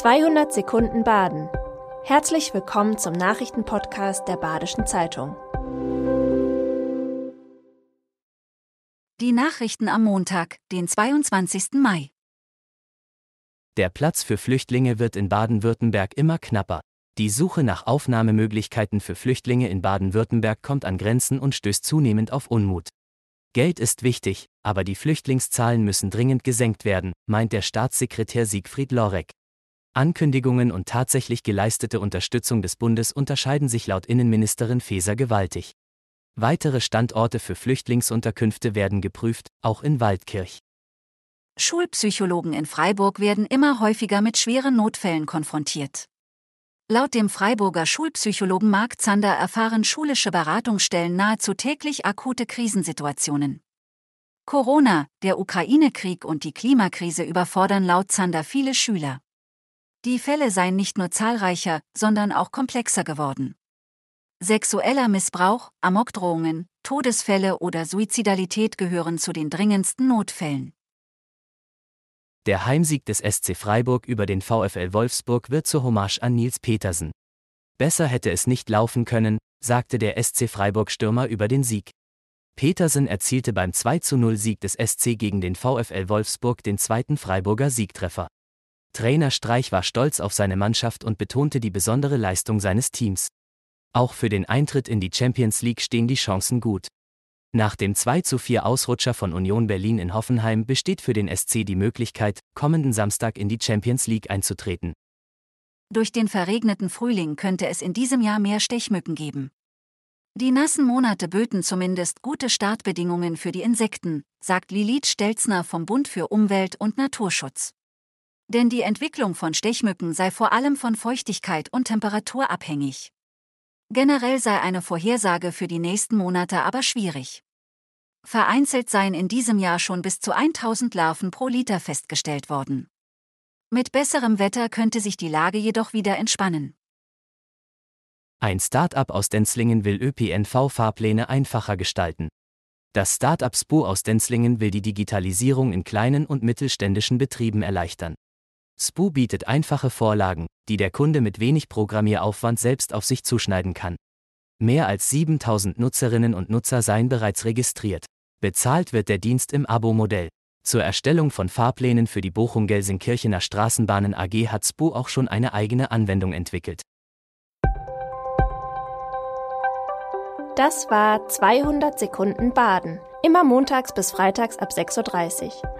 200 Sekunden Baden. Herzlich willkommen zum Nachrichtenpodcast der Badischen Zeitung. Die Nachrichten am Montag, den 22. Mai. Der Platz für Flüchtlinge wird in Baden-Württemberg immer knapper. Die Suche nach Aufnahmemöglichkeiten für Flüchtlinge in Baden-Württemberg kommt an Grenzen und stößt zunehmend auf Unmut. Geld ist wichtig, aber die Flüchtlingszahlen müssen dringend gesenkt werden, meint der Staatssekretär Siegfried Lorek. Ankündigungen und tatsächlich geleistete Unterstützung des Bundes unterscheiden sich laut Innenministerin Faeser gewaltig. Weitere Standorte für Flüchtlingsunterkünfte werden geprüft, auch in Waldkirch. Schulpsychologen in Freiburg werden immer häufiger mit schweren Notfällen konfrontiert. Laut dem Freiburger Schulpsychologen Marc Zander erfahren schulische Beratungsstellen nahezu täglich akute Krisensituationen. Corona, der Ukraine-Krieg und die Klimakrise überfordern laut Zander viele Schüler. Die Fälle seien nicht nur zahlreicher, sondern auch komplexer geworden. Sexueller Missbrauch, Amokdrohungen, Todesfälle oder Suizidalität gehören zu den dringendsten Notfällen. Der Heimsieg des SC Freiburg über den VfL Wolfsburg wird zur Hommage an Nils Petersen. Besser hätte es nicht laufen können, sagte der SC Freiburg-Stürmer über den Sieg. Petersen erzielte beim 2-0-Sieg des SC gegen den VfL Wolfsburg den zweiten Freiburger Siegtreffer. Trainer Streich war stolz auf seine Mannschaft und betonte die besondere Leistung seines Teams. Auch für den Eintritt in die Champions League stehen die Chancen gut. Nach dem 2-4 Ausrutscher von Union Berlin in Hoffenheim besteht für den SC die Möglichkeit, kommenden Samstag in die Champions League einzutreten. Durch den verregneten Frühling könnte es in diesem Jahr mehr Stechmücken geben. Die nassen Monate böten zumindest gute Startbedingungen für die Insekten, sagt Lilith Stelzner vom Bund für Umwelt und Naturschutz. Denn die Entwicklung von Stechmücken sei vor allem von Feuchtigkeit und Temperatur abhängig. Generell sei eine Vorhersage für die nächsten Monate aber schwierig. Vereinzelt seien in diesem Jahr schon bis zu 1000 Larven pro Liter festgestellt worden. Mit besserem Wetter könnte sich die Lage jedoch wieder entspannen. Ein Start-up aus Denzlingen will ÖPNV-Fahrpläne einfacher gestalten. Das Start-up SPU aus Denzlingen will die Digitalisierung in kleinen und mittelständischen Betrieben erleichtern. SPU bietet einfache Vorlagen, die der Kunde mit wenig Programmieraufwand selbst auf sich zuschneiden kann. Mehr als 7000 Nutzerinnen und Nutzer seien bereits registriert. Bezahlt wird der Dienst im Abo-Modell. Zur Erstellung von Fahrplänen für die Bochum-Gelsenkirchener Straßenbahnen AG hat SPU auch schon eine eigene Anwendung entwickelt. Das war 200 Sekunden Baden. Immer montags bis freitags ab 6.30 Uhr.